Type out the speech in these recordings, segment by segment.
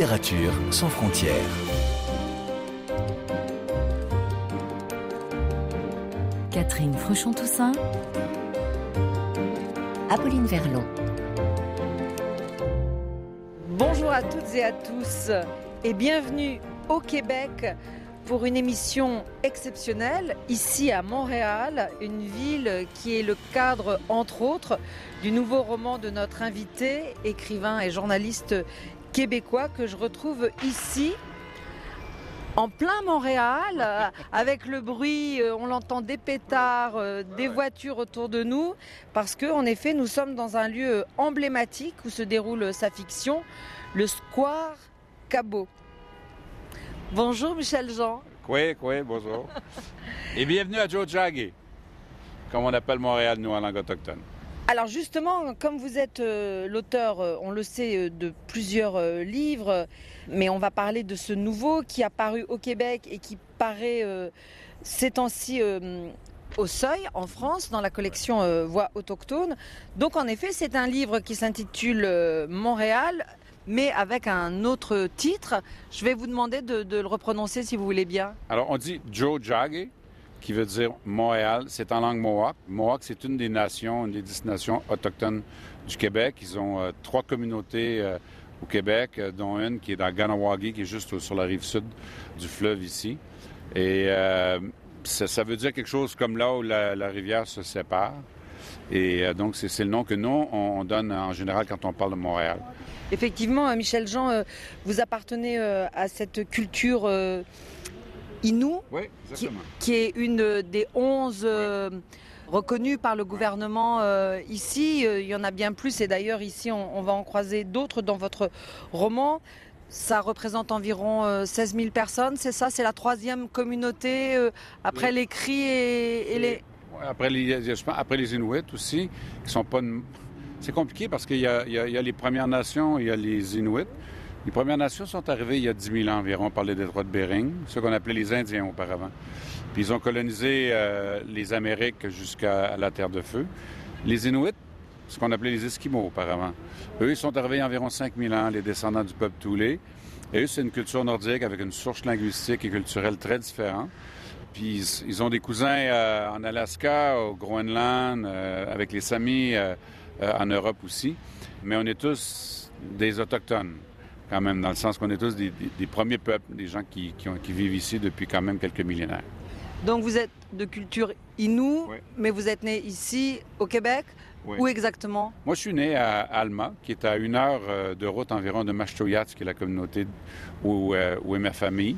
Littérature sans frontières. Catherine Fruchon-Toussaint. Apolline Verlon. Bonjour à toutes et à tous et bienvenue au Québec pour une émission exceptionnelle ici à Montréal, une ville qui est le cadre entre autres du nouveau roman de notre invité, écrivain et journaliste québécois que je retrouve ici en plein Montréal, euh, avec le bruit, euh, on l'entend des pétards, euh, des voitures autour de nous, parce que en effet, nous sommes dans un lieu emblématique où se déroule sa fiction, le Square Cabot. Bonjour Michel Jean. Oui, oui, bonjour. Et bienvenue à Joe Jaggy, comme on appelle Montréal, nous, en langue autochtone. Alors justement, comme vous êtes euh, l'auteur, euh, on le sait, euh, de plusieurs livres, mais on va parler de ce nouveau qui a paru au Québec et qui paraît ces temps-ci au Seuil, en France, dans la collection Voix autochtone. Donc en effet, c'est un livre qui s'intitule Montréal, mais avec un autre titre. Je vais vous demander de, le reprononcer si vous voulez bien. Alors on dit Joe Jaggy qui veut dire Montréal. C'est en langue mohawk. Mohawk, c'est une des nations, une des dix nations autochtones du Québec. Ils ont euh, trois communautés euh, au Québec, euh, dont une qui est dans Ganawagi, qui est juste sur la rive sud du fleuve ici. Et ça, veut dire quelque chose comme là où la, rivière se sépare. Et donc, c'est le nom que nous, on, donne en général quand on parle de Montréal. Effectivement, Michel Jean, vous appartenez à cette culture Inou, qui, est une des onze euh, reconnues par le gouvernement euh, ici. Euh, il y en a bien plus et d'ailleurs ici on, va en croiser d'autres dans votre roman. Ça représente environ 16 000 personnes, c'est ça? C'est la troisième communauté après les cris et, les... Après les, après les Inuits aussi, qui sont pas... C'est compliqué parce qu'il y, y, a les Premières Nations, il y a les Inuits. Les Premières Nations sont arrivées il y a 10 000 ans environ par les détroits de Bering, ce qu'on appelait les Indiens auparavant. Puis ils ont colonisé euh, les Amériques jusqu'à la Terre de Feu. Les Inuits, ce qu'on appelait les Esquimaux auparavant, eux, ils sont arrivés il y a environ 5 000 ans, les descendants du peuple Toulé. Et eux, c'est une culture nordique avec une source linguistique et culturelle très différente. Puis ils, ont des cousins euh, en Alaska, au Groenland, euh, avec les Samis en Europe aussi. Mais on est tous des Autochtones quand même, dans le sens qu'on est tous des, premiers peuples, des gens qui, vivent ici depuis quand même quelques millénaires. Donc vous êtes de culture inou, mais vous êtes né ici au Québec? Où exactement? Moi, je suis né à Alma, qui est à une heure euh, de route environ de Mashtoyat, qui est la communauté où, euh, où est ma famille.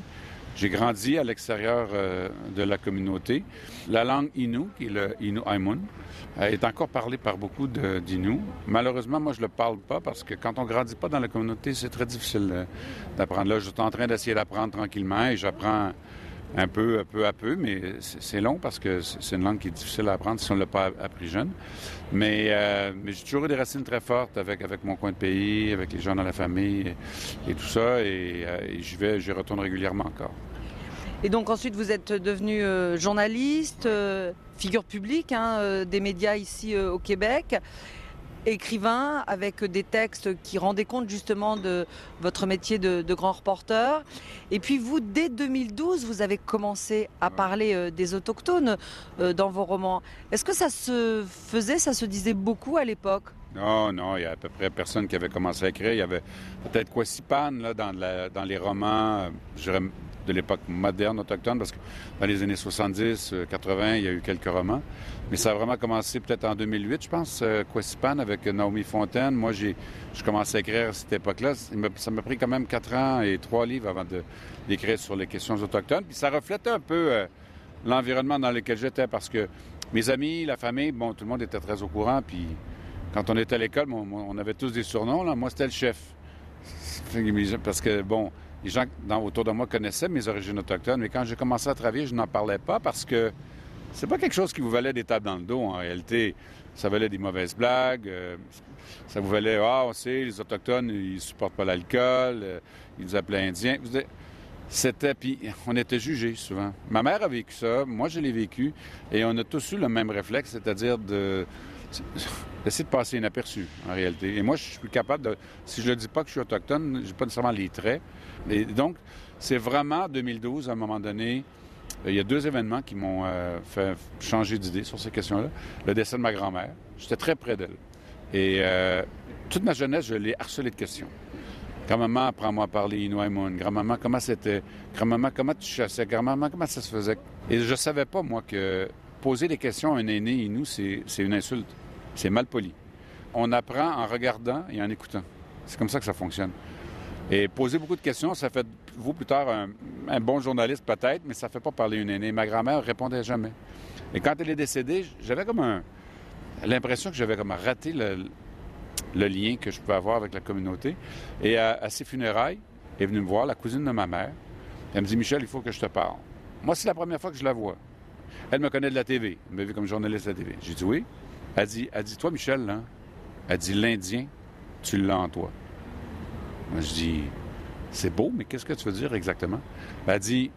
J'ai grandi à l'extérieur euh, de la communauté. La langue Innu, qui est le Innu Aimun, euh, est encore parlée par beaucoup d'Innu. Malheureusement, moi, je ne le parle pas parce que quand on grandit pas dans la communauté, c'est très difficile euh, d'apprendre. Là, je suis en train d'essayer d'apprendre tranquillement et j'apprends un peu, peu à peu, mais c'est long parce que c'est une langue qui est difficile à apprendre si on ne l'a pas appris jeune. Mais, euh, mais j'ai toujours eu des racines très fortes avec, mon coin de pays, avec les gens dans la famille et, tout ça, et, et j'y vais, j'y retourne régulièrement encore. Et donc ensuite, vous êtes devenu euh, journaliste, euh, figure publique hein, euh, des médias ici au Québec, écrivain avec des textes qui rendaient compte justement de votre métier de, grand reporter. Et puis vous, dès 2012, vous avez commencé à parler des autochtones dans vos romans. Est-ce que ça se faisait, ça se disait beaucoup à l'époque? Non, non, il y a à peu près personne qui avait commencé à écrire. Il y avait peut-être Quasipan là, dans, dans les romans, je dirais de l'époque moderne autochtone, parce que dans les années 70, 80, euh, il y a eu quelques romans. Mais ça a vraiment commencé peut-être en 2008, je pense, euh, Quasipan avec Naomi Fontaine. Moi, j'ai commencé à écrire à cette époque-là. Ça m'a pris quand même quatre ans et trois livres avant d'écrire sur les questions autochtones. Puis ça reflète un peu euh, l'environnement dans lequel j'étais, parce que mes amis, la famille, bon, tout le monde était très au courant. Puis quand on était à l'école, on, avait tous des surnoms. Là. Moi, c'était le chef. Parce que, bon, les gens autour de moi connaissaient mes origines autochtones, mais quand j'ai commencé à travailler, je n'en parlais pas parce que c'est pas quelque chose qui vous valait des tables dans le dos en réalité. Ça valait des mauvaises blagues. Euh, ça vous valait, ah, on sait, les Autochtones, ils supportent pas l'alcool. Euh, ils nous appelaient Indiens. C'était, puis on était jugés souvent. Ma mère a vécu ça, moi je l'ai vécu, et on a tous eu le même réflexe, c'est-à-dire de d'essayer de passer inaperçu, en réalité. Et moi, je suis capable de... Si je ne dis pas que je suis autochtone, je n'ai pas nécessairement les traits. Et donc, c'est vraiment 2012, à un moment donné, euh, il y a deux événements qui m'ont euh, fait changer d'idée sur ces questions-là. Le décès de ma grand-mère. J'étais très près d'elle. Et euh, toute ma jeunesse, je l'ai harcelé de questions. Grand-maman, apprends-moi à parler Inuaimun. Grand-maman, comment c'était? Grand-maman, comment tu chassais? Grand-maman, comment ça se faisait? Et je savais pas, moi, que poser des questions à un aîné Inou, c'est une insulte. C'est mal poli. On apprend en regardant et en écoutant. C'est comme ça que ça fonctionne. Et poser beaucoup de questions, ça fait vous plus tard un, bon journaliste peut-être, mais ça fait pas parler une aînée. Ma grand-mère répondait jamais. Et quand elle est décédée, j'avais comme un, l'impression que j'avais comme raté le, lien que je pouvais avoir avec la communauté. Et à, ses funérailles, est venue me voir, la cousine de ma mère. Elle me dit Michel, il faut que je te parle. Moi, c'est la première fois que je la vois. Elle me connaît de la TV. Elle m'a vu comme journaliste de la TV. J'ai dit oui. Elle dit, elle dit Toi, Michel, là, elle dit L'Indien, tu l'as en toi. Moi, je dis C'est beau, mais qu'est-ce que tu veux dire exactement? Elle dit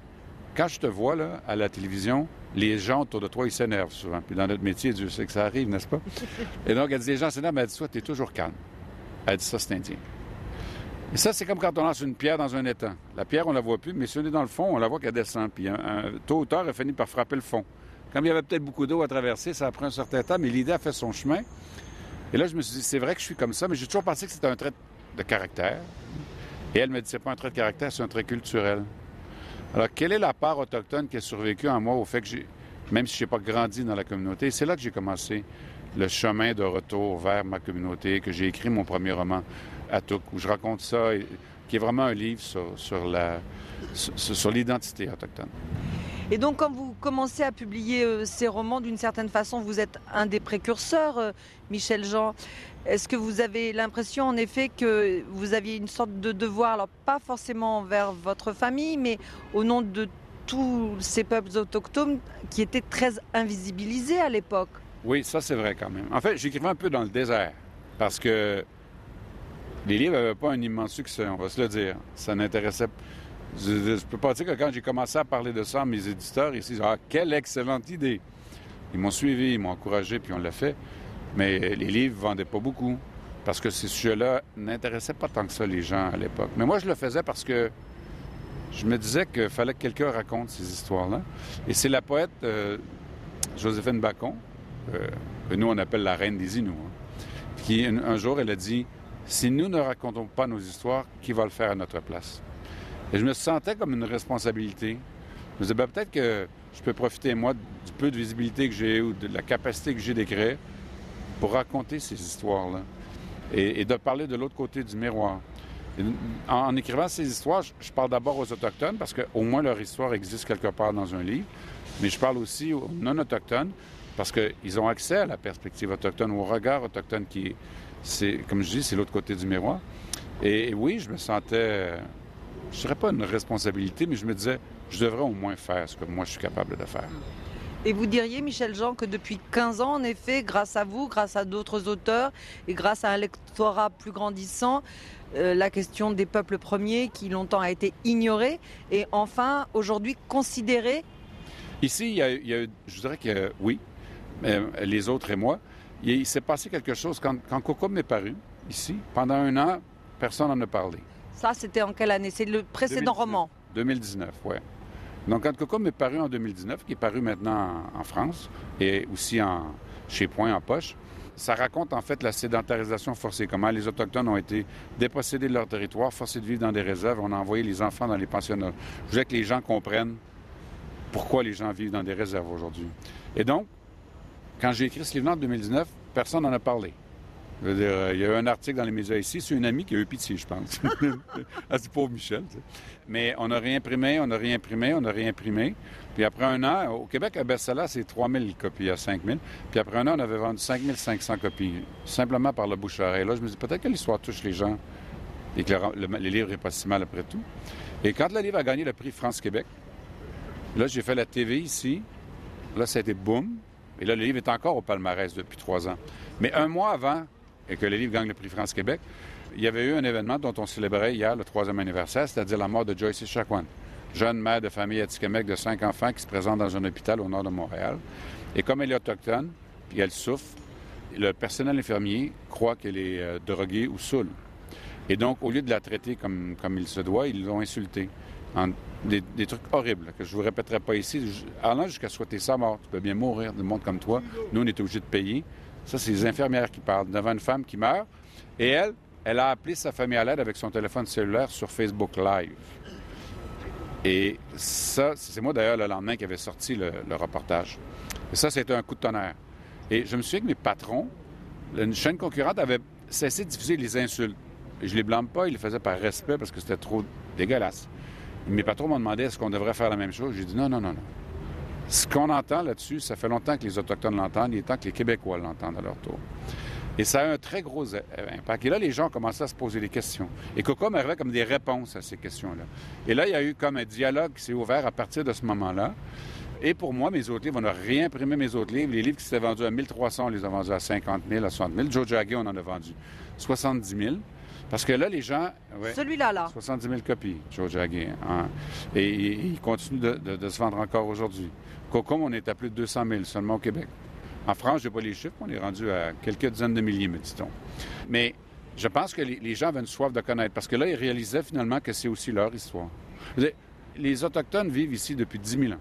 Quand je te vois là, à la télévision, les gens autour de toi, ils s'énervent souvent. Puis dans notre métier, Dieu sait que ça arrive, n'est-ce pas? Et donc, elle dit Les gens s'énervent, mais elle dit Toi, tu es toujours calme. Elle dit Ça, c'est indien. Et ça, c'est comme quand on lance une pierre dans un étang. La pierre, on la voit plus, mais si on est dans le fond, on la voit qu'elle descend. Puis un, tôt ou tard, elle finit par frapper le fond. Comme il y avait peut-être beaucoup d'eau à traverser, ça a pris un certain temps, mais l'idée a fait son chemin. Et là, je me suis dit, c'est vrai que je suis comme ça, mais j'ai toujours pensé que c'était un trait de caractère. Et elle me dit, pas un trait de caractère, c'est un trait culturel. Alors, quelle est la part autochtone qui a survécu en moi au fait que j'ai, même si je n'ai pas grandi dans la communauté, c'est là que j'ai commencé le chemin de retour vers ma communauté, que j'ai écrit mon premier roman, Atouk, où je raconte ça, qui est vraiment un livre sur, la, sur l'identité autochtone. Et donc, quand vous commencez à publier euh, ces romans, d'une certaine façon, vous êtes un des précurseurs, euh, Michel Jean. Est-ce que vous avez l'impression, en effet, que vous aviez une sorte de devoir, alors pas forcément envers votre famille, mais au nom de tous ces peuples autochtones qui étaient très invisibilisés à l'époque? Oui, ça c'est vrai quand même. En fait, j'écrivais un peu dans le désert, parce que les livres n'avaient pas un immense succès, on va se le dire. Ça n'intéressait pas je ne peux pas dire que quand j'ai commencé à parler de ça, mes éditeurs, ils se disent Ah, quelle excellente idée Ils m'ont suivi, ils m'ont encouragé, puis on l'a fait. Mais les livres ne vendaient pas beaucoup parce que ces sujets-là n'intéressaient pas tant que ça les gens à l'époque. Mais moi, je le faisais parce que je me disais qu'il fallait que quelqu'un raconte ces histoires-là. Et c'est la poète euh, Joséphine Bacon, euh, que nous on appelle la reine des Inuits, hein, qui un jour, elle a dit Si nous ne racontons pas nos histoires, qui va le faire à notre place et je me sentais comme une responsabilité. Je me disais, ben, peut-être que je peux profiter, moi, du peu de visibilité que j'ai ou de la capacité que j'ai d'écrire pour raconter ces histoires-là et, de parler de l'autre côté du miroir. en, écrivant ces histoires, je, parle d'abord aux Autochtones parce qu'au moins leur histoire existe quelque part dans un livre, mais je parle aussi aux non-Autochtones parce qu'ils ont accès à la perspective autochtone, au regard autochtone qui c'est, comme je dis, c'est l'autre côté du miroir. et oui, je me sentais je ne dirais pas une responsabilité, mais je me disais, je devrais au moins faire ce que moi je suis capable de faire. Et vous diriez, Michel Jean, que depuis 15 ans, en effet, grâce à vous, grâce à d'autres auteurs et grâce à un lectorat plus grandissant, euh, la question des peuples premiers qui longtemps a été ignorée est enfin aujourd'hui considérée? Ici, il y, a, je dirais que oui, mais les autres et moi, il, s'est passé quelque chose. Quand, quand Coco m'est paru, ici, pendant un an, personne n'en a parlé. Ça, c'était en quelle année? C'est le précédent roman 2019, oui. Donc, quand Coco est paru en 2019, qui est paru maintenant en, France et aussi en, chez Point en poche, ça raconte en fait la sédentarisation forcée, comment les Autochtones ont été dépossédés de leur territoire, forcés de vivre dans des réserves, on a envoyé les enfants dans les pensionnats. Je voulais que les gens comprennent pourquoi les gens vivent dans des réserves aujourd'hui. Et donc, quand j'ai écrit ce livre en 2019, personne n'en a parlé. Euh, il y a eu un article dans les médias ici, c'est une amie qui a eu pitié, je pense. ah, c'est pauvre Michel. Mais on a réimprimé, on a réimprimé, on a réimprimé. Puis après un an, au Québec, un best-seller, c'est 3000 copies à 5000. Puis après un an, on avait vendu 5500 copies, simplement par le bouche-oreille. Là, je me dis, peut-être que l'histoire touche les gens et que le, livre n'est pas si mal après tout. Et quand le livre a gagné le prix France-Québec, là, j'ai fait la TV ici. Là, ça a été boum. Et là, le livre est encore au palmarès depuis trois ans. Mais un mois avant, et que le livre gagne le prix France-Québec, il y avait eu un événement dont on célébrait hier le troisième anniversaire, c'est-à-dire la mort de Joyce Echaquan, jeune mère de famille Atikamekw de cinq enfants qui se présente dans un hôpital au nord de Montréal. Et comme elle est autochtone, puis elle souffre, le personnel infirmier croit qu'elle est euh, droguée ou saoule. Et donc, au lieu de la traiter comme, comme il se doit, ils l'ont insultée. En des, trucs horribles que je ne vous répéterai pas ici. Allant jusqu'à souhaiter sa mort. Tu peux bien mourir de monde comme toi. Nous, on est obligés de payer. Ça, c'est les infirmières qui parlent devant une femme qui meurt. Et elle, elle a appelé sa famille à l'aide avec son téléphone cellulaire sur Facebook Live. Et ça, c'est moi d'ailleurs le lendemain qui avait sorti le, reportage. Et ça, c'était un coup de tonnerre. Et je me souviens que mes patrons, une chaîne concurrente avait cessé de diffuser les insultes. Et je les blâme pas, ils le faisaient par respect parce que c'était trop dégueulasse. Mes patrons m'ont demandé est-ce qu'on devrait faire la même chose? J'ai dit non, non, non, non. Ce qu'on entend là-dessus, ça fait longtemps que les Autochtones l'entendent, il est temps que les Québécois l'entendent à leur tour. Et ça a un très gros impact. Et là, les gens ont commencé à se poser des questions. Et Coco m'arrivait comme des réponses à ces questions-là. Et là, il y a eu comme un dialogue qui s'est ouvert à partir de ce moment-là. Et pour moi, mes autres livres, on a réimprimé mes autres livres. Les livres qui s'étaient vendus à 1300, on les a vendus à 50 000, à 60 000. Joe Jagger, on en a vendu 70 000. Parce que là, les gens. Ouais, Celui-là, là. 70 000 copies, Joe Jagger. Hein. Et, et, il continue de, de, de se vendre encore aujourd'hui. Cocom, on est à plus de 200 000 seulement au Québec. En France, je n'ai pas les chiffres, on est rendu à quelques dizaines de milliers, me dit-on. Mais je pense que les, gens avaient une soif de connaître, parce que là, ils réalisaient finalement que c'est aussi leur histoire. Les Autochtones vivent ici depuis 10 000 ans.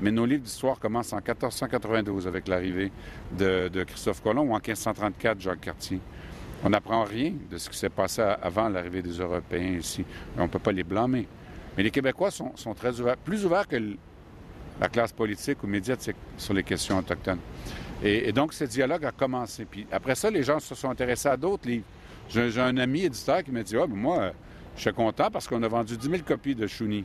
Mais nos livres d'histoire commencent en 1492 avec l'arrivée de, de, Christophe Colomb ou en 1534 Jacques Cartier. On n'apprend rien de ce qui s'est passé avant l'arrivée des Européens ici. On ne peut pas les blâmer. Mais les Québécois sont, sont très ouverts, plus ouverts que la classe politique ou médiatique sur les questions autochtones. Et, donc, ce dialogue a commencé. Puis après ça, les gens se sont intéressés à d'autres livres. J'ai un ami éditeur qui m'a dit Ah, moi, je suis content parce qu'on a vendu 10 000 copies de Chouni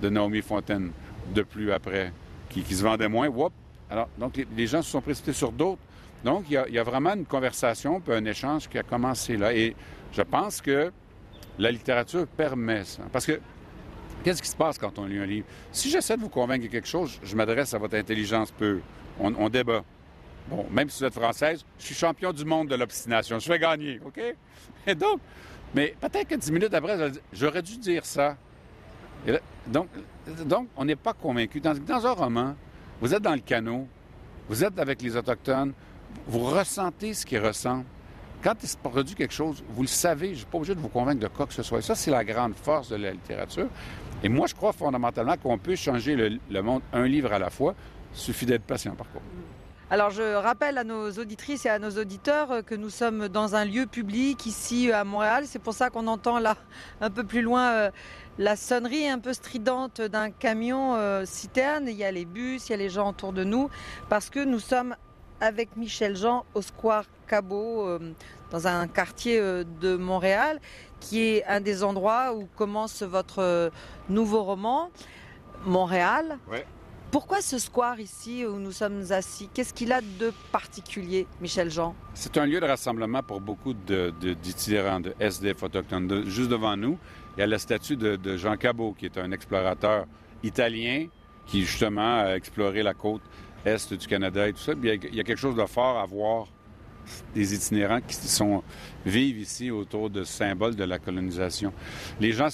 de Naomi Fontaine de plus après, qui, se vendait moins. Whoop. Alors, donc, les, gens se sont précipités sur d'autres. Donc, il y, a, il y, a, vraiment une conversation, puis un échange qui a commencé là. Et je pense que la littérature permet ça. Parce que qu'est-ce qui se passe quand on lit un livre? Si j'essaie de vous convaincre de quelque chose, je m'adresse à votre intelligence pure. On, débat. Bon, même si vous êtes française, je suis champion du monde de l'obstination. Je vais gagner, OK? Donc, mais peut-être que dix minutes après, j'aurais dû dire ça. Donc, donc, on n'est pas convaincu. Dans, dans, un roman, vous êtes dans le canot, vous êtes avec les Autochtones, vous ressentez ce qu'ils ressentent. Quand il se produit quelque chose, vous le savez, je ne suis pas obligé de vous convaincre de quoi que ce soit. Et ça, c'est la grande force de la littérature. Et moi, je crois fondamentalement qu'on peut changer le, monde un livre à la fois. Il suffit d'être patient, par contre. Alors je rappelle à nos auditrices et à nos auditeurs que nous sommes dans un lieu public ici à Montréal. C'est pour ça qu'on entend là un peu plus loin euh, la sonnerie un peu stridente d'un camion euh, citerne. Il y a les bus, il y a les gens autour de nous parce que nous sommes avec Michel Jean au Square Cabot euh, dans un quartier euh, de Montréal qui est un des endroits où commence votre euh, nouveau roman Montréal. Ouais. Pourquoi ce square ici où nous sommes assis? Qu'est-ce qu'il a de particulier, Michel Jean? C'est un lieu de rassemblement pour beaucoup d'itinérants, de, de, de, SDF autochtones. De, juste devant nous, il y a la statue de, de, Jean Cabot, qui est un explorateur italien qui justement a exploré la côte est du Canada et tout ça. Il y a quelque chose de fort à voir des itinérants qui sont, vivent ici autour de ce symbole de la colonisation. Les gens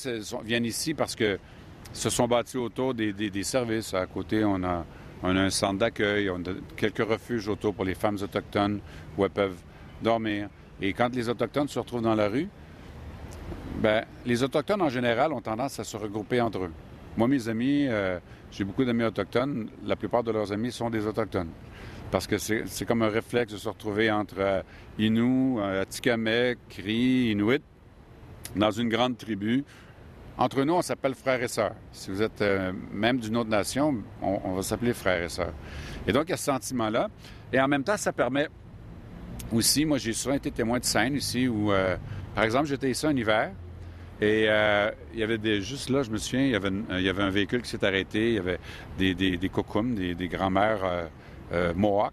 viennent ici parce que se sont bâtis autour des, services. À côté, on a, on a un centre d'accueil, on a quelques refuges autour pour les femmes autochtones où elles peuvent dormir. Et quand les Autochtones se retrouvent dans la rue, ben, les Autochtones en général ont tendance à se regrouper entre eux. Moi, mes amis, euh, j'ai beaucoup d'amis autochtones. La plupart de leurs amis sont des Autochtones. Parce que c'est comme un réflexe de se retrouver entre euh, Innu, euh, Atikamekw, Cri, Inuit, dans une grande tribu. Entre nous, on s'appelle frères et sœurs. Si vous êtes euh, même d'une autre nation, on, on va s'appeler frères et sœurs. Et donc, il y a ce sentiment-là. Et en même temps, ça permet aussi, moi, j'ai souvent été témoin de scènes ici où, euh, par exemple, j'étais ici un hiver. Et euh, il y avait des, juste là, je me souviens, il y avait, un véhicule qui s'est arrêté, il y avait des, des, des des, grands-mères euh, euh, Mohawks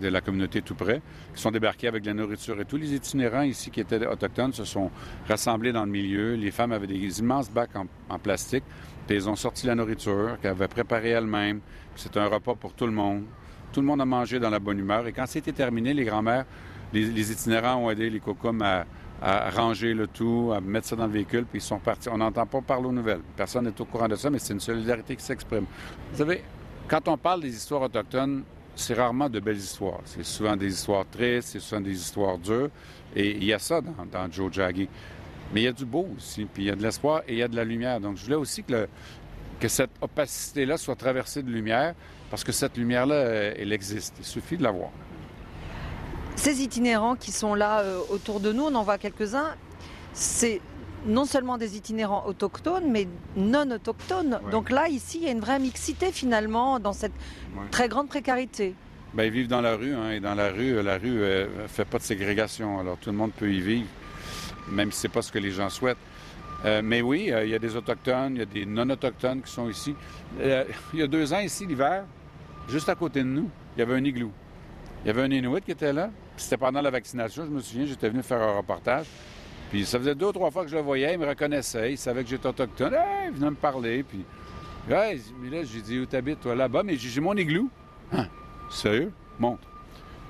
de la communauté tout près, qui sont débarqués avec de la nourriture. Et tous les itinérants ici qui étaient autochtones se sont rassemblés dans le milieu. Les femmes avaient des immenses bacs en, plastique, puis ils ont sorti la nourriture qu'elles avaient préparée elles-mêmes. C'était un repas pour tout le monde. Tout le monde a mangé dans la bonne humeur. Et quand c'était terminé, les grands-mères, les, les, itinérants ont aidé les kokums à, à ranger le tout, à mettre ça dans le véhicule, puis ils sont partis. On n'entend pas parler aux nouvelles. Personne n'est au courant de ça, mais c'est une solidarité qui s'exprime. Vous savez, quand on parle des histoires autochtones, c'est rarement de belles histoires. C'est souvent des histoires tristes, c'est souvent des histoires dures. Et il y a ça dans, Joe Jaggi. Mais il y a du beau aussi, puis il y a de l'espoir et il y a de la lumière. Donc, je voulais aussi que, cette opacité-là soit traversée de lumière, parce que cette lumière-là, elle existe. Il suffit de la voir. Ces itinérants qui sont là euh, autour de nous, on en voit quelques-uns, c'est non seulement des itinérants autochtones, mais non autochtones. Ouais. Donc là, ici, il y a une vraie mixité finalement dans cette Ouais. très grande précarité. Ben, ils vivent dans la rue, hein, et dans la rue, euh, la rue ne fait pas de ségrégation. Alors, tout le monde peut y vivre, même si ce n'est pas ce que les gens souhaitent. Euh, mais oui, euh, il y a des Autochtones, il y a des non-Autochtones qui sont ici. Euh, il y a deux ans, ici, l'hiver, juste à côté de nous, il y avait un igloo. Il y avait un Inuit qui était là. puis C'était pendant la vaccination, je me souviens, j'étais venu faire un reportage. Puis ça faisait deux ou trois fois que je le voyais, il me reconnaissait, il savait que j'étais autochtone. Hey, il venait me parler, puis... Hey, mais là, j'ai dit, où t'habites, toi, là-bas? Mais j'ai mon igloo. Hein? Sérieux? Monte.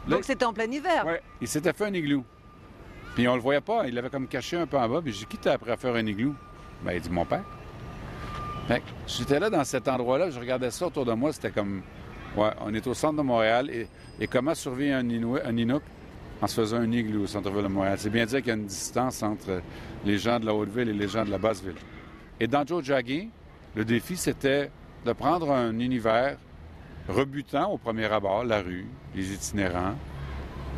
Là, Donc c'était en plein hiver. Ouais, il s'était fait un igloo. Puis on le voyait pas, il l'avait comme caché un peu en bas. Puis j'ai dit, qui t'a appris à faire un igloo? Ben, il dit, mon père. Fait que j'étais là dans cet endroit-là, je regardais ça autour de moi, c'était comme, ouais, on est au centre de Montréal. Et, comment survivre un, un Inuk en se faisant un igloo au centre-ville de Montréal? C'est bien dire qu'il y a une distance entre les gens de la Haute-Ville et les gens de la Basse-Ville. Et dans Joe Jaggi, le défi, c'était de prendre un univers rebutant au premier abord, la rue, les itinérants,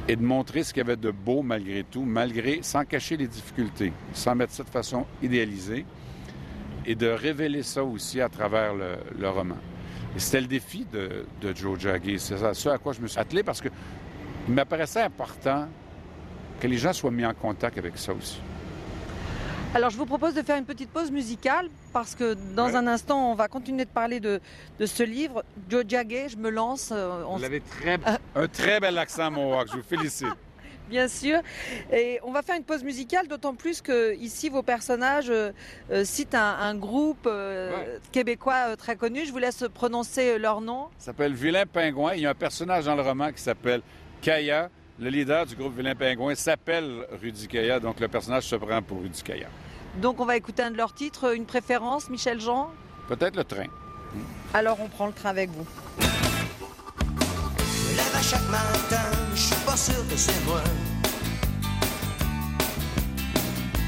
et de montrer ce qu'il y avait de beau malgré tout, malgré, sans cacher les difficultés, sans mettre ça de façon idéalisée, et de révéler ça aussi à travers le roman. Et c'était le défi de, de Joe Jaggi. C'est ça- ce à quoi je me suis attelé parce que il m'apparaissait important que les gens soient mis en contact avec ça aussi. Alors je vous propose de faire une petite pause musicale parce que dans Ouais. un instant on va continuer de parler de, de ce livre. Joe Jagge, je me lance. euh, on Vous avez très, un très bel accent mohawk, je vous félicite. Bien sûr. Et on va faire une pause musicale, d'autant plus que ici vos personnages euh, euh, citent un, un groupe euh, Ouais. québécois euh, très connu. Je vous laisse prononcer leur nom. Il s'appelle Vilain Pingouin. Il y a un personnage dans le roman qui s'appelle Kaya. Le leader du groupe Vilain Pingouin s'appelle Rudy Kaya, donc le personnage se prend pour Rudy Kaya. Donc on va écouter un de leurs titres, une préférence, Michel Jean? Peut-être le train. Alors on prend le train avec vous. Je lève à chaque matin, je suis pas sûr que c'est.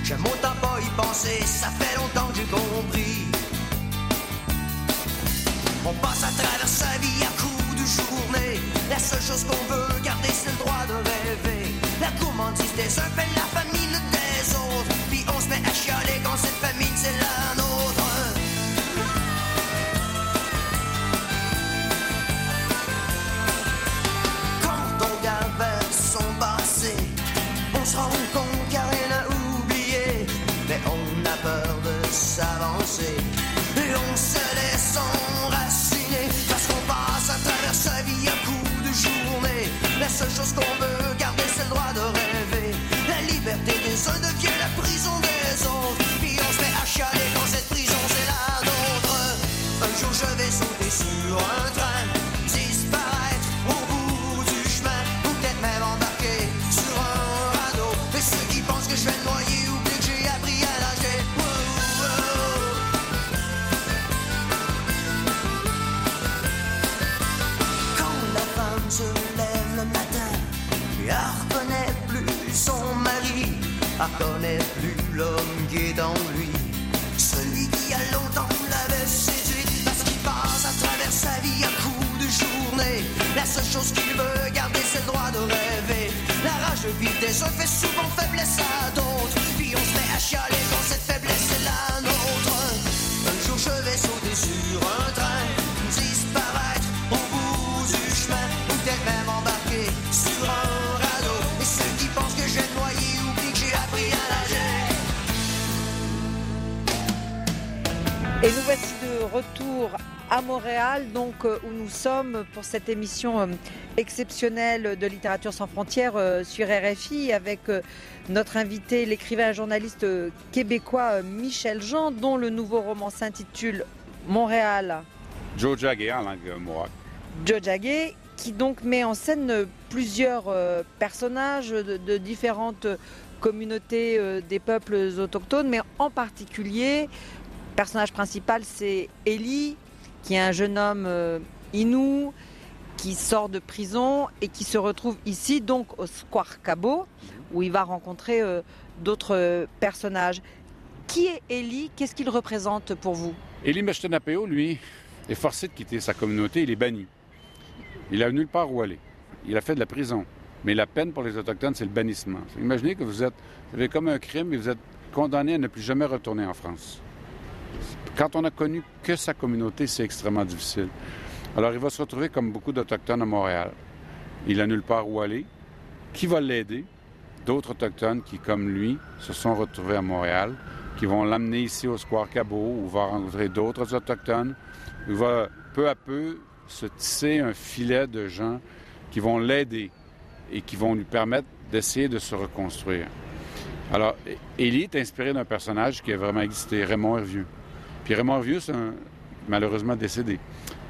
J'aime autant pas y penser, ça fait longtemps que j'ai compris. On passe à travers sa vie à coups de journée. La seule chose qu'on veut garder, c'est le droit de rêver. La gourmandise des uns fait la famine des autres. Puis on se met à chialer quand cette famine, c'est la nôtre. On se retour à Montréal, donc euh, où nous sommes pour cette émission euh, exceptionnelle de littérature sans frontières euh, sur RFI avec notre invité, l'écrivain et journaliste québécois Michel Jean, dont le nouveau roman s'intitule Montréal. Joe Jagger en langue mohawk. Joe Jagge, qui donc met en scène plusieurs personnages de, de différentes communautés des peuples autochtones, mais en particulier, personnage principal c'est Eli, qui est un jeune homme euh, inou, qui sort de prison et qui se retrouve ici, donc au Square Cabo, où il va rencontrer euh, d'autres euh, personnages. Qui est Eli Qu'est-ce qu'il représente pour vous? Eli Mechtenapeo, lui, est forcé de quitter sa communauté, il est banni. Il a nulle part où aller. Il a fait de la prison. Mais la peine pour les Autochtones, c'est le bannissement. Imaginez que vous vous avez comme un crime et vous êtes condamné à ne plus jamais retourner en France. Quand on a connu que sa communauté, c'est extrêmement difficile. Alors, il va se retrouver comme beaucoup d'Autochtones à Montréal. Il a nulle part où aller. Qui va l'aider? D'autres Autochtones qui, comme lui, se sont retrouvés à Montréal, qui vont l'amener ici au Square Cabot, où va rencontrer d'autres Autochtones. Il va peu à peu se tisser un filet de gens qui vont l'aider et qui vont lui permettre d'essayer de se reconstruire. Alors, Élie est inspiré d'un personnage qui a vraiment existé, Raymond Hervieux. Puis Raymond Hervieux, c'est malheureusement décédé.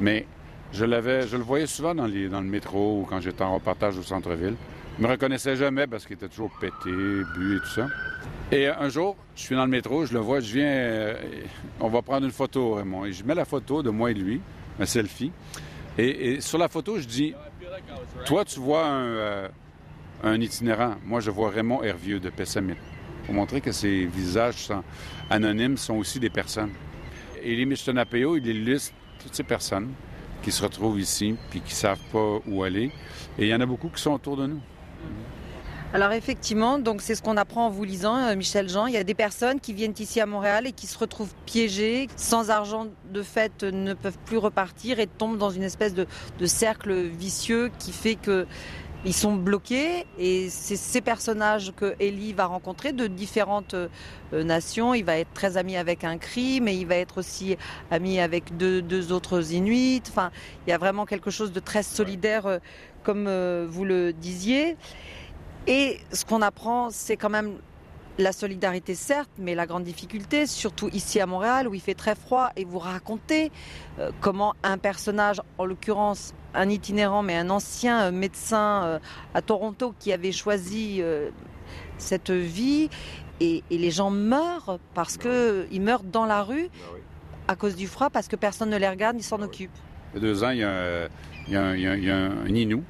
Mais je je le voyais souvent dans, le métro ou quand j'étais en reportage au centre-ville. Il me reconnaissait jamais parce qu'il était toujours pété, bu et tout ça. Et un jour, je suis dans le métro, je le vois, je viens, euh, on va prendre une photo, Raymond. Et je mets la photo de moi et lui, ma selfie. Et, sur la photo, je dis, toi, tu vois un, euh, itinérant. Moi, je vois Raymond Hervieux de Pessamit. Pour montrer que ces visages sont anonymes sont aussi des personnes. Et les Michtonapeo, il illustre toutes ces personnes qui se retrouvent ici puis qui ne savent pas où aller. Et il y en a beaucoup qui sont autour de nous. Alors effectivement, donc c'est ce qu'on apprend en vous lisant, euh, Michel Jean. Il y a des personnes qui viennent ici à Montréal et qui se retrouvent piégées, sans argent de fait, euh, ne peuvent plus repartir et tombent dans une espèce de cercle vicieux qui fait que ils sont bloqués et c'est ces personnages que Ellie va rencontrer de différentes euh, nations. Il va être très ami avec un cri, mais il va être aussi ami avec deux, autres Inuits. Enfin, il y a vraiment quelque chose de très solidaire, euh, comme euh, vous le disiez. Et ce qu'on apprend, c'est quand même la solidarité, certes, mais la grande difficulté, surtout ici à Montréal, où il fait très froid, et vous racontez euh, comment un personnage, en l'occurrence un itinérant, mais un ancien euh, médecin euh, à Toronto qui avait choisi euh, cette vie, et, et les gens meurent parce que ils meurent dans la rue à cause du froid, parce que personne ne les regarde, ni s'en occupe. Il y a deux ans, il y a un, il y a un- il y a un- il y a un Inou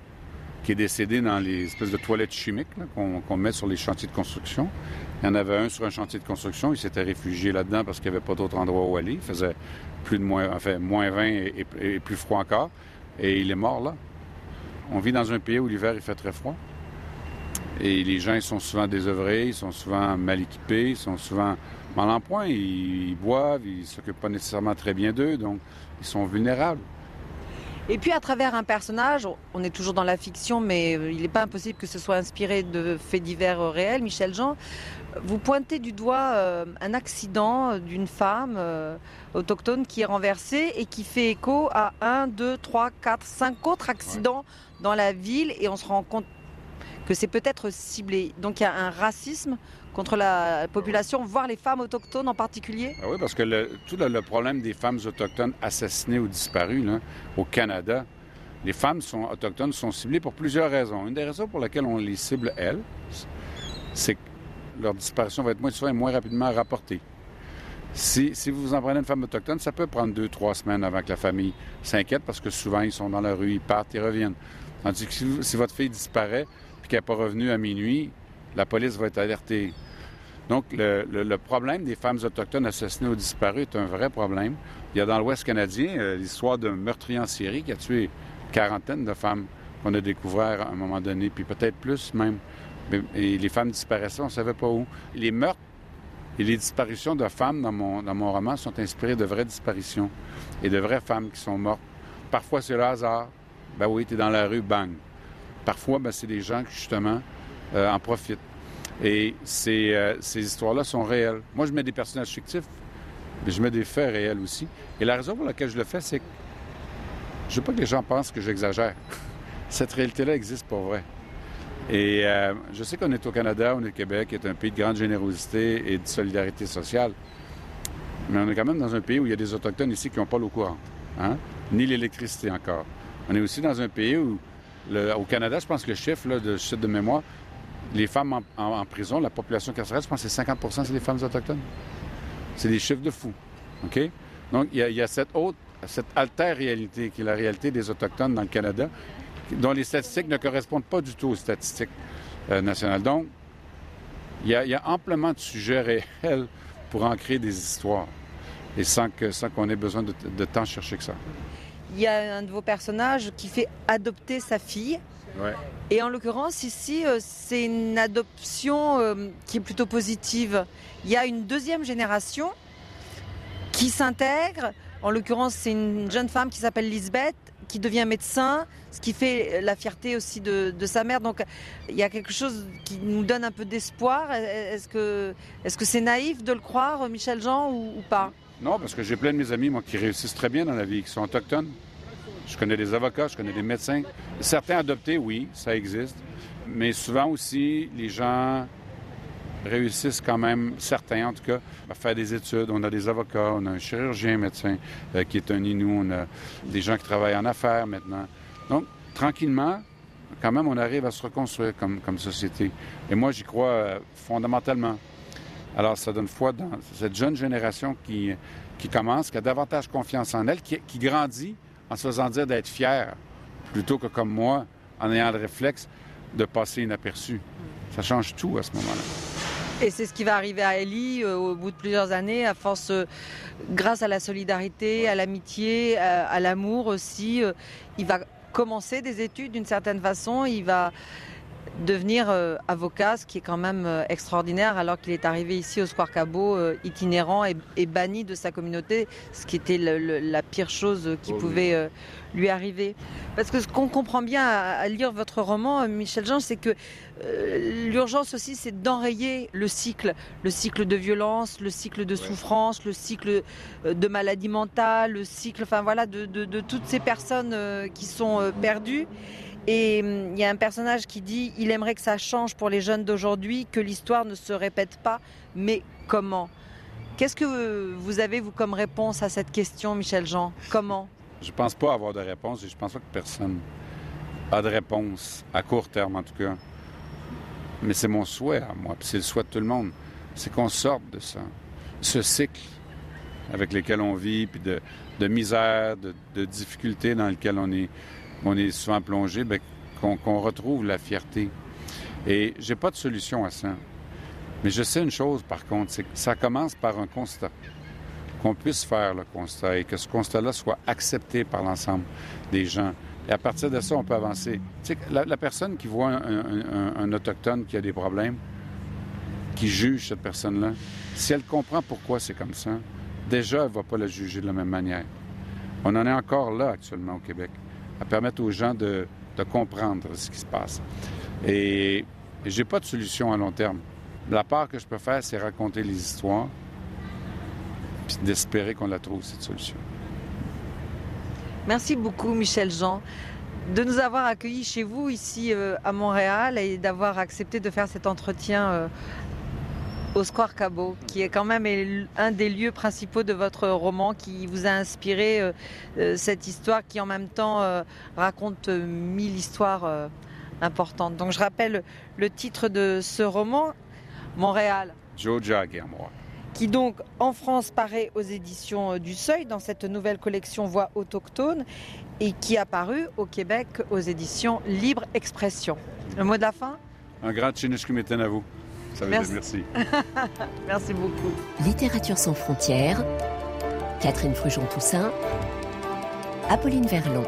qui est décédé dans les espèces de toilettes chimiques qu'on met sur les chantiers de construction. Il y en avait un sur un chantier de construction. Il s'était réfugié là-dedans parce qu'il n'y avait pas d'autre endroit où aller. Il faisait plus de moins, enfin, moins 20 et, plus froid encore. Et il est mort là. On vit dans un pays où l'hiver, il fait très froid. Et les gens, ils sont souvent désœuvrés, ils sont souvent mal équipés, ils sont souvent mal en point. Ils, ils boivent, ils s'occupent pas nécessairement très bien d'eux, donc ils sont vulnérables. Et puis à travers un personnage, on est toujours dans la fiction, mais il n'est pas impossible que ce soit inspiré de faits divers euh, réels, Michel Jean. Vous pointez du doigt euh, un accident d'une femme euh, autochtone qui est renversée et qui fait écho à un, deux, trois, quatre, cinq autres accidents dans la ville et on se rend compte que c'est peut-être ciblé. Donc il y a un racisme contre la population, voire les femmes autochtones en particulier? Ah oui, parce que le- tout le, le problème des femmes autochtones assassinées ou disparues là, au Canada, les femmes sont, autochtones sont ciblées pour plusieurs raisons. Une des raisons pour lesquelles on les cible, elles, c'est que leur disparition va être moins souvent et moins rapidement rapportée. Si, si vous en prenez une femme autochtone, ça peut prendre deux, trois semaines avant que la famille s'inquiète parce que souvent ils sont dans la rue, ils partent, ils reviennent. Tandis que si, si votre fille disparaît puis qu'elle n'est pas revenue à minuit, la police va être alertée. Donc, le, le- problème des femmes autochtones assassinées ou disparues est un vrai problème. Il y a dans l'Ouest canadien euh, l'histoire d'un meurtrier en série qui a tué une quarantaine de femmes qu'on a découvert à un moment donné, puis peut-être plus même. Et les femmes disparaissaient, on ne savait pas où. Les meurtres et les disparitions de femmes dans mon, dans mon roman sont inspirées de vraies disparitions et de vraies femmes qui sont mortes. Parfois, c'est le hasard. Ben oui, tu es dans la rue, bang. Parfois, ben, c'est des gens qui, justement, euh, en profitent. Et ces, euh, ces histoires-là sont réelles. Moi, je mets des personnages fictifs, mais je mets des faits réels aussi. Et la raison pour laquelle je le fais, c'est que je veux pas que les gens pensent que j'exagère. Cette réalité-là existe pour vrai. Et euh, je sais qu'on est au Canada, on est au Québec, qui est un pays de grande générosité et de solidarité sociale. Mais on est quand même dans un pays où il y a des Autochtones ici qui n'ont pas l'eau courante, hein? ni l'électricité encore. On est aussi dans un pays où, au Canada, je pense que le chiffre de chute de mémoire, les femmes en, prison, la population carcérale, je pense que c'est 50 c'est les femmes autochtones. C'est des chiffres de fou. OK? Donc, il y a, y a cette autre cette alter-réalité qui est la réalité des Autochtones dans le Canada, dont les statistiques ne correspondent pas du tout aux statistiques euh, nationales. Donc, il y, a, il y, a, amplement de sujets réels pour en créer des histoires, et sans qu'on sans ait besoin de, de tant chercher que ça. Il y a un de vos personnages qui fait adopter sa fille. Ouais. Et en l'occurrence, ici, euh, c'est une adoption euh, qui est plutôt positive. Il y a une deuxième génération qui s'intègre. En l'occurrence, c'est une jeune femme qui s'appelle Lisbeth, qui devient médecin, ce qui fait la fierté aussi de, sa mère. Donc, il y a quelque chose qui nous donne un peu d'espoir. Est-ce que est-ce que c'est naïf de le croire, Michel Jean, ou, ou pas? Non, parce que j'ai plein de mes amis, moi, qui réussissent très bien dans la vie, qui sont autochtones. Je connais des avocats, je connais des médecins. Certains adoptés, oui, ça existe. Mais souvent aussi, les gens réussissent quand même, certains en tout cas, à faire des études. On a des avocats, on a un chirurgien médecin euh, qui est un Inou, on a des gens qui travaillent en affaires maintenant. Donc, tranquillement, quand même, on arrive à se reconstruire comme, société. Et moi, j'y crois euh, fondamentalement. Alors, ça donne foi dans cette jeune génération qui, qui commence, qui a davantage confiance en elle, qui, qui grandit en se faisant dire d'être fier, plutôt que comme moi, en ayant le réflexe de passer inaperçu. Ça change tout à ce moment-là. Et c'est ce qui va arriver à Ellie euh, au bout de plusieurs années, à force, euh, grâce à la solidarité, à l'amitié, à, à l'amour aussi. Euh, il va commencer des études d'une certaine façon, il va devenir euh, avocat, ce qui est quand même euh, extraordinaire, alors qu'il est arrivé ici au Square Cabot, euh, itinérant et, et, banni de sa communauté, ce qui était le, le, la pire chose qui oh, pouvait oui. lui arriver. Parce que ce qu'on comprend bien à, à, lire votre roman, Michel Jean, c'est que l'urgence aussi, c'est d'enrayer le cycle, le cycle de violence, le cycle de ouais. souffrance, le cycle de maladie mentale, le cycle, enfin voilà, de, de, de toutes ces personnes qui sont perdues. Et hum, il y a un personnage qui dit il aimerait que ça change pour les jeunes d'aujourd'hui, que l'histoire ne se répète pas, mais comment? Qu'est-ce que vous avez, vous, comme réponse à cette question, Michel Jean? Comment? Je ne pense pas avoir de réponse et je ne pense pas que personne a de réponse, à court terme en tout cas. Mais c'est mon souhait à moi, c'est le souhait de tout le monde. C'est qu'on sorte de ce cycle avec lequel on vit, puis de, de misère, de, de difficultés dans lequel on est on est souvent plongé, ben, qu'on qu retrouve la fierté. Et j'ai pas de solution à ça. Mais je sais une chose, par contre, c'est que ça commence par un constat. Qu'on puisse faire le constat et que ce constat-là soit accepté par l'ensemble des gens. Et à partir de ça, on peut avancer. Tu la, personne qui voit un, autochtone qui a des problèmes, qui juge cette personne-là, si elle comprend pourquoi c'est comme ça, déjà, elle ne va pas la juger de la même manière. On en est encore là actuellement au Québec à permettre aux gens de, de comprendre ce qui se passe. Et, j'ai pas de solution à long terme. La part que je peux faire, c'est raconter les histoires, puis d'espérer qu'on la trouve, cette solution. Merci beaucoup, Michel Jean, de nous avoir accueillis chez vous, ici euh, à Montréal, et d'avoir accepté de faire cet entretien euh, au Square Cabot, qui est quand même un des lieux principaux de votre roman, qui vous a inspiré euh, euh, cette histoire qui en même temps euh, raconte mille histoires euh, importantes. Donc je rappelle le titre de ce roman, Montréal. Jagger, moi qui donc en France paraît aux éditions du Seuil dans cette nouvelle collection Voix autochtone et qui a paru au Québec aux éditions Libre Expression. Le mot de la fin? Un grand chinishkumiten à vous. Ça veut merci. dire merci. merci beaucoup. Littérature sans frontières, Catherine Frujon-Toussaint, Apolline Verlon.